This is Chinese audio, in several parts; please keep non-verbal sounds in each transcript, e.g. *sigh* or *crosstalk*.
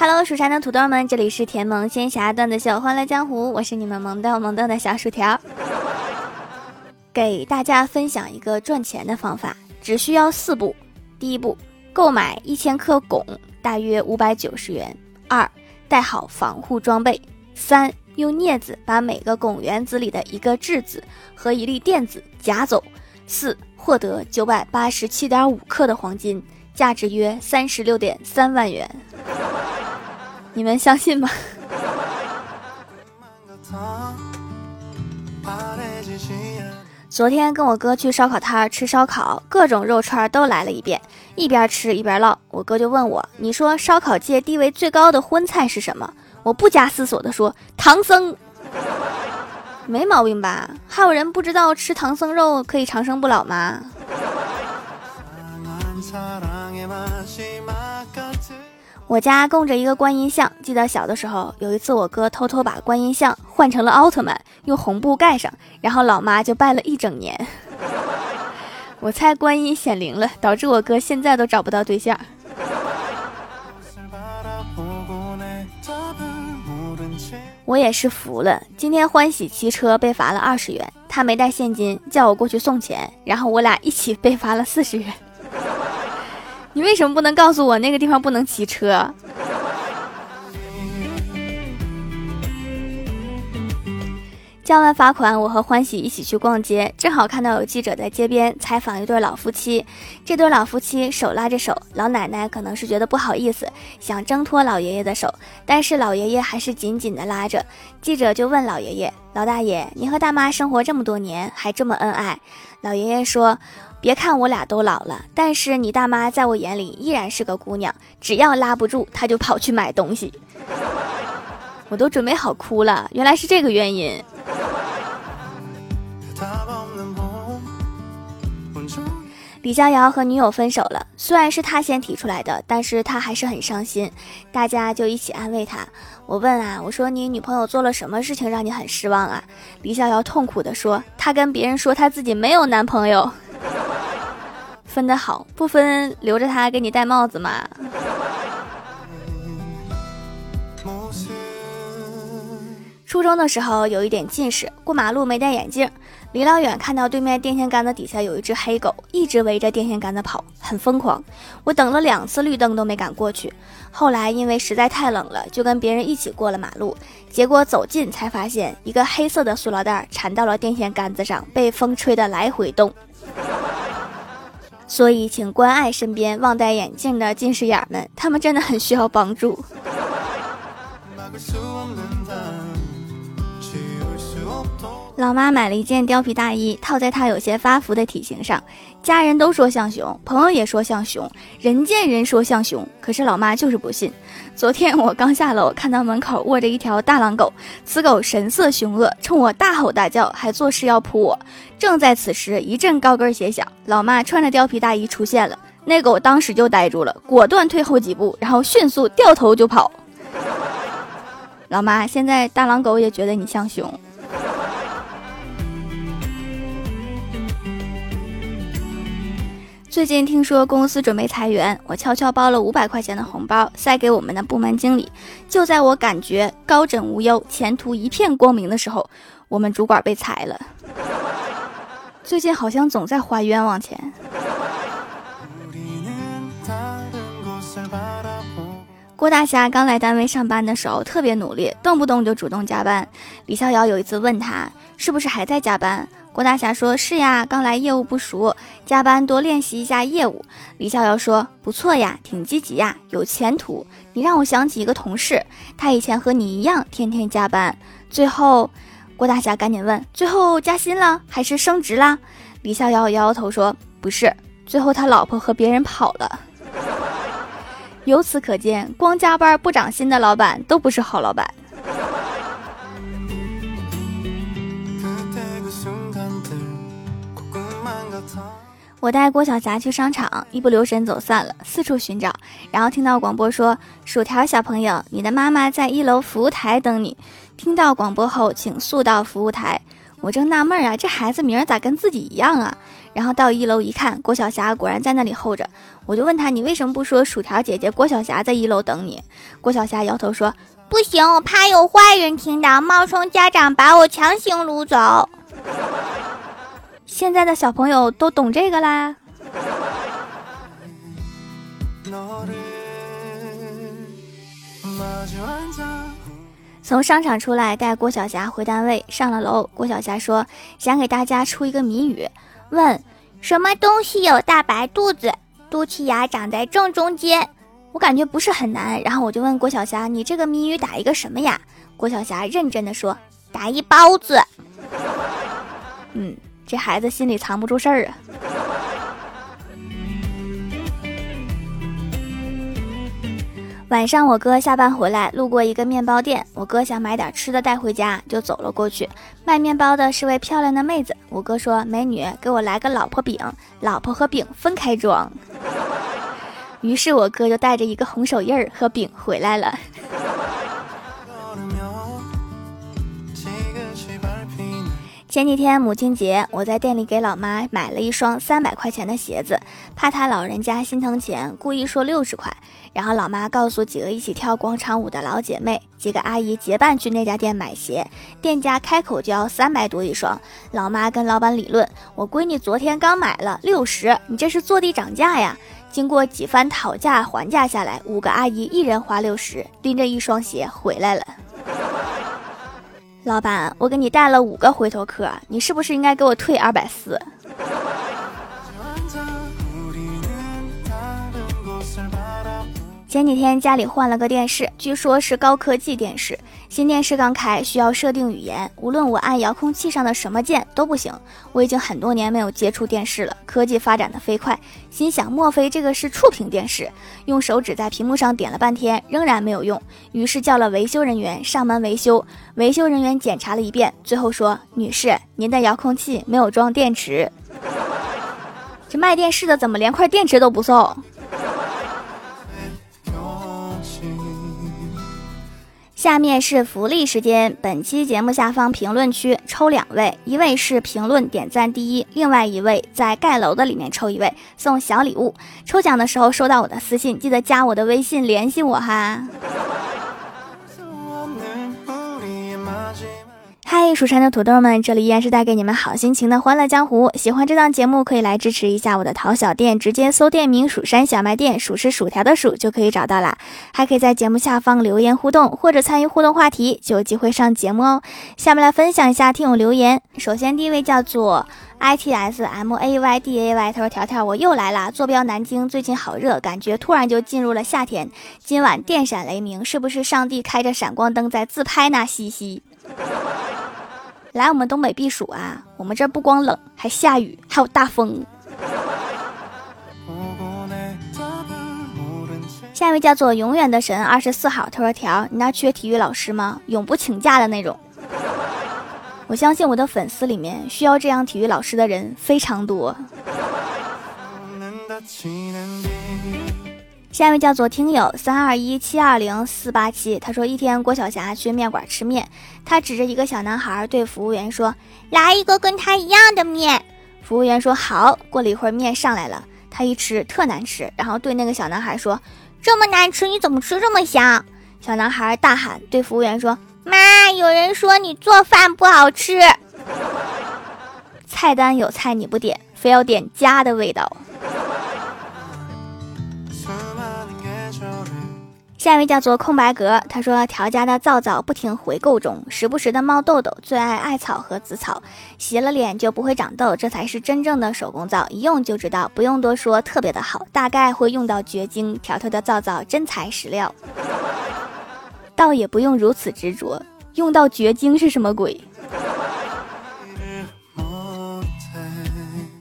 Hello，蜀山的土豆们，这里是甜萌仙侠段子秀，欢乐江湖，我是你们萌豆萌豆的小薯条，给大家分享一个赚钱的方法，只需要四步：第一步，购买一千克汞，大约五百九十元；二，带好防护装备；三，用镊子把每个汞原子里的一个质子和一粒电子夹走；四，获得九百八十七点五克的黄金，价值约三十六点三万元。你们相信吗？昨天跟我哥去烧烤摊吃烧烤，各种肉串都来了一遍，一边吃一边唠。我哥就问我：“你说烧烤界地位最高的荤菜是什么？”我不加思索的说：“唐僧。”没毛病吧？还有人不知道吃唐僧肉可以长生不老吗？我家供着一个观音像，记得小的时候，有一次我哥偷偷把观音像换成了奥特曼，用红布盖上，然后老妈就拜了一整年。*laughs* 我猜观音显灵了，导致我哥现在都找不到对象。我也是服了，今天欢喜骑车被罚了二十元，他没带现金，叫我过去送钱，然后我俩一起被罚了四十元。你为什么不能告诉我那个地方不能骑车？交完罚款，我和欢喜一起去逛街，正好看到有记者在街边采访一对老夫妻。这对老夫妻手拉着手，老奶奶可能是觉得不好意思，想挣脱老爷爷的手，但是老爷爷还是紧紧的拉着。记者就问老爷爷：“老大爷，你和大妈生活这么多年，还这么恩爱？”老爷爷说。别看我俩都老了，但是你大妈在我眼里依然是个姑娘。只要拉不住，她就跑去买东西。我都准备好哭了，原来是这个原因。李逍遥和女友分手了，虽然是他先提出来的，但是他还是很伤心。大家就一起安慰他。我问啊，我说你女朋友做了什么事情让你很失望啊？李逍遥痛苦的说，他跟别人说他自己没有男朋友。分的好，不分留着他给你戴帽子吗？初中的时候有一点近视，过马路没戴眼镜，离老远看到对面电线杆子底下有一只黑狗，一直围着电线杆子跑，很疯狂。我等了两次绿灯都没敢过去，后来因为实在太冷了，就跟别人一起过了马路。结果走近才发现，一个黑色的塑料袋缠到了电线杆子上，被风吹得来回动。所以，请关爱身边忘戴眼镜的近视眼们，他们真的很需要帮助。*laughs* 老妈买了一件貂皮大衣，套在她有些发福的体型上，家人都说像熊，朋友也说像熊，人见人说像熊，可是老妈就是不信。昨天我刚下楼，看到门口卧着一条大狼狗，此狗神色凶恶，冲我大吼大叫，还作势要扑我。正在此时，一阵高跟鞋响，老妈穿着貂皮大衣出现了，那狗当时就呆住了，果断退后几步，然后迅速掉头就跑。老妈，现在大狼狗也觉得你像熊。最近听说公司准备裁员，我悄悄包了五百块钱的红包塞给我们的部门经理。就在我感觉高枕无忧、前途一片光明的时候，我们主管被裁了。最近好像总在花冤枉钱。郭大侠刚来单位上班的时候特别努力，动不动就主动加班。李逍遥有一次问他是不是还在加班。郭大侠说：“是呀，刚来业务不熟，加班多练习一下业务。”李逍遥说：“不错呀，挺积极呀，有前途。你让我想起一个同事，他以前和你一样，天天加班。最后，郭大侠赶紧问：最后加薪了还是升职了？”李逍遥摇摇头说：“不是，最后他老婆和别人跑了。*laughs* ”由此可见，光加班不涨薪的老板都不是好老板。我带郭晓霞去商场，一不留神走散了，四处寻找，然后听到广播说：“薯条小朋友，你的妈妈在一楼服务台等你。”听到广播后，请速到服务台。我正纳闷啊，这孩子名儿咋跟自己一样啊？然后到一楼一看，郭晓霞果然在那里候着。我就问他，你为什么不说薯条姐姐郭晓霞在一楼等你？郭晓霞摇头说，不行，我怕有坏人听到，冒充家长把我强行掳走。现在的小朋友都懂这个啦。从商场出来，带郭晓霞回单位。上了楼，郭晓霞说：“想给大家出一个谜语，问什么东西有大白肚子，肚脐眼长在正中间。”我感觉不是很难，然后我就问郭晓霞：“你这个谜语打一个什么呀？”郭晓霞认真的说：“打一包子。”嗯，这孩子心里藏不住事儿啊。晚上，我哥下班回来，路过一个面包店，我哥想买点吃的带回家，就走了过去。卖面包的是位漂亮的妹子，我哥说：“美女，给我来个老婆饼，老婆和饼分开装。*laughs* ”于是我哥就带着一个红手印儿和饼回来了。前几天母亲节，我在店里给老妈买了一双三百块钱的鞋子，怕她老人家心疼钱，故意说六十块。然后老妈告诉几个一起跳广场舞的老姐妹，几个阿姨结伴去那家店买鞋，店家开口就要三百多一双。老妈跟老板理论：“我闺女昨天刚买了六十，你这是坐地涨价呀！”经过几番讨价还价下来，五个阿姨一人花六十，拎着一双鞋回来了。老板，我给你带了五个回头客，你是不是应该给我退二百四？前几天家里换了个电视，据说是高科技电视。新电视刚开，需要设定语言，无论我按遥控器上的什么键都不行。我已经很多年没有接触电视了，科技发展的飞快，心想莫非这个是触屏电视？用手指在屏幕上点了半天，仍然没有用，于是叫了维修人员上门维修。维修人员检查了一遍，最后说：“女士，您的遥控器没有装电池。”这卖电视的怎么连块电池都不送？下面是福利时间，本期节目下方评论区抽两位，一位是评论点赞第一，另外一位在盖楼的里面抽一位送小礼物。抽奖的时候收到我的私信，记得加我的微信联系我哈。嗨，蜀山的土豆们，这里依然是带给你们好心情的欢乐江湖。喜欢这档节目，可以来支持一下我的淘小店，直接搜店名“蜀山小卖店”，数是薯条的数就可以找到啦。还可以在节目下方留言互动，或者参与互动话题，就有机会上节目哦。下面来分享一下听友留言。首先第一位叫做 i t s m a y d a y，他说：“条条，我又来啦，坐标南京，最近好热，感觉突然就进入了夏天。今晚电闪雷鸣，是不是上帝开着闪光灯在自拍呢？嘻嘻。”来我们东北避暑啊！我们这不光冷，还下雨，还有大风。下一位叫做永远的神二十四号，他说：“条，你那缺体育老师吗？永不请假的那种。”我相信我的粉丝里面需要这样体育老师的人非常多。下一位叫做听友三二一七二零四八七，他说一天郭晓霞去面馆吃面，他指着一个小男孩对服务员说：“来一个跟他一样的面。”服务员说：“好。”过了一会儿面上来了，他一吃特难吃，然后对那个小男孩说：“这么难吃，你怎么吃这么香？”小男孩大喊对服务员说：“妈，有人说你做饭不好吃。”菜单有菜你不点，非要点家的味道。下一位叫做空白格，他说条家的皂皂不停回购中，时不时的冒痘痘，最爱艾草和紫草，洗了脸就不会长痘，这才是真正的手工皂，一用就知道，不用多说，特别的好，大概会用到绝经。条条的皂皂真材实料，倒也不用如此执着，用到绝经是什么鬼？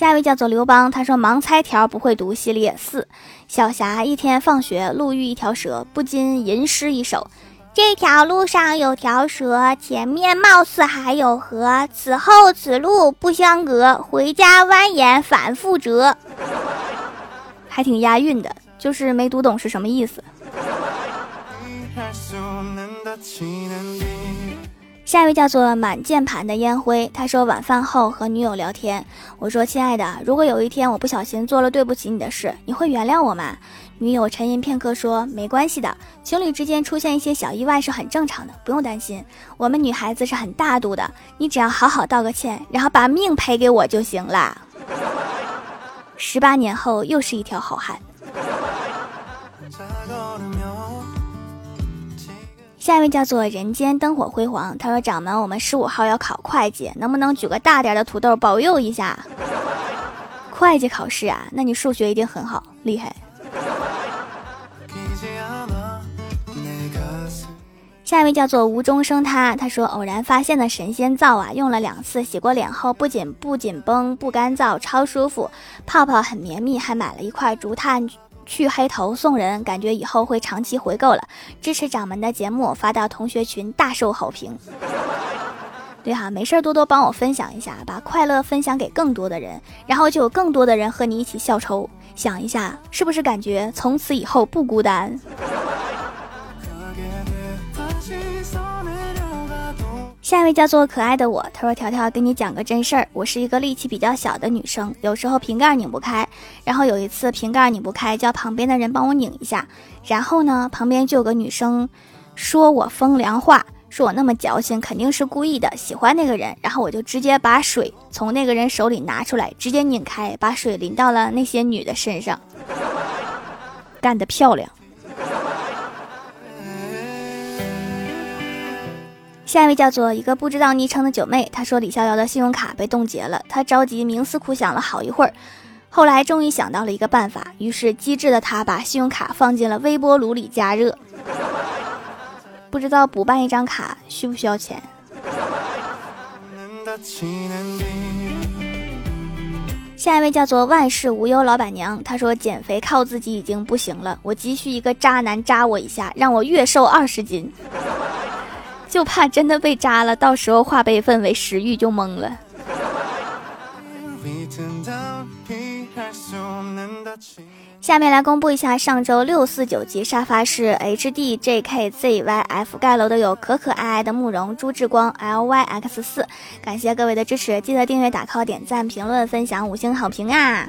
下一位叫做刘邦，他说盲猜条不会读系列四。小霞一天放学路遇一条蛇，不禁吟诗一首：这条路上有条蛇，前面貌似还有河，此后此路不相隔，回家蜿蜒反复折。还挺押韵的，就是没读懂是什么意思。下一位叫做满键盘的烟灰，他说晚饭后和女友聊天，我说亲爱的，如果有一天我不小心做了对不起你的事，你会原谅我吗？女友沉吟片刻说没关系的，情侣之间出现一些小意外是很正常的，不用担心。我们女孩子是很大度的，你只要好好道个歉，然后把命赔给我就行了。十八年后又是一条好汉。下一位叫做人间灯火辉煌，他说：“掌门，我们十五号要考会计，能不能举个大点的土豆保佑一下？” *laughs* 会计考试啊，那你数学一定很好，厉害。下一位叫做无中生他，他说：“偶然发现的神仙皂啊，用了两次，洗过脸后不仅不紧绷、不干燥，超舒服，泡泡很绵密，还买了一块竹炭。”去黑头送人，感觉以后会长期回购了。支持掌门的节目发到同学群，大受好评。*laughs* 对哈，没事多多帮我分享一下，把快乐分享给更多的人，然后就有更多的人和你一起笑抽。想一下，是不是感觉从此以后不孤单？下一位叫做可爱的我，他说：“条条，跟你讲个真事儿，我是一个力气比较小的女生，有时候瓶盖拧不开，然后有一次瓶盖拧不开，叫旁边的人帮我拧一下，然后呢，旁边就有个女生说我风凉话，说我那么矫情，肯定是故意的，喜欢那个人，然后我就直接把水从那个人手里拿出来，直接拧开，把水淋到了那些女的身上，干得漂亮。”下一位叫做一个不知道昵称的九妹，她说李逍遥的信用卡被冻结了，她着急冥思苦想了好一会儿，后来终于想到了一个办法，于是机智的她把信用卡放进了微波炉里加热。不知道补办一张卡需不需要钱？下一位叫做万事无忧老板娘，她说减肥靠自己已经不行了，我急需一个渣男扎我一下，让我月瘦二十斤。就怕真的被扎了，到时候化悲愤为食欲就懵了。*laughs* 下面来公布一下上周六四九级沙发是 H D J K Z Y F 盖楼的有可可爱爱的慕容朱志光 L Y X 四，感谢各位的支持，记得订阅、打 call、点赞、评论、分享、五星好评啊！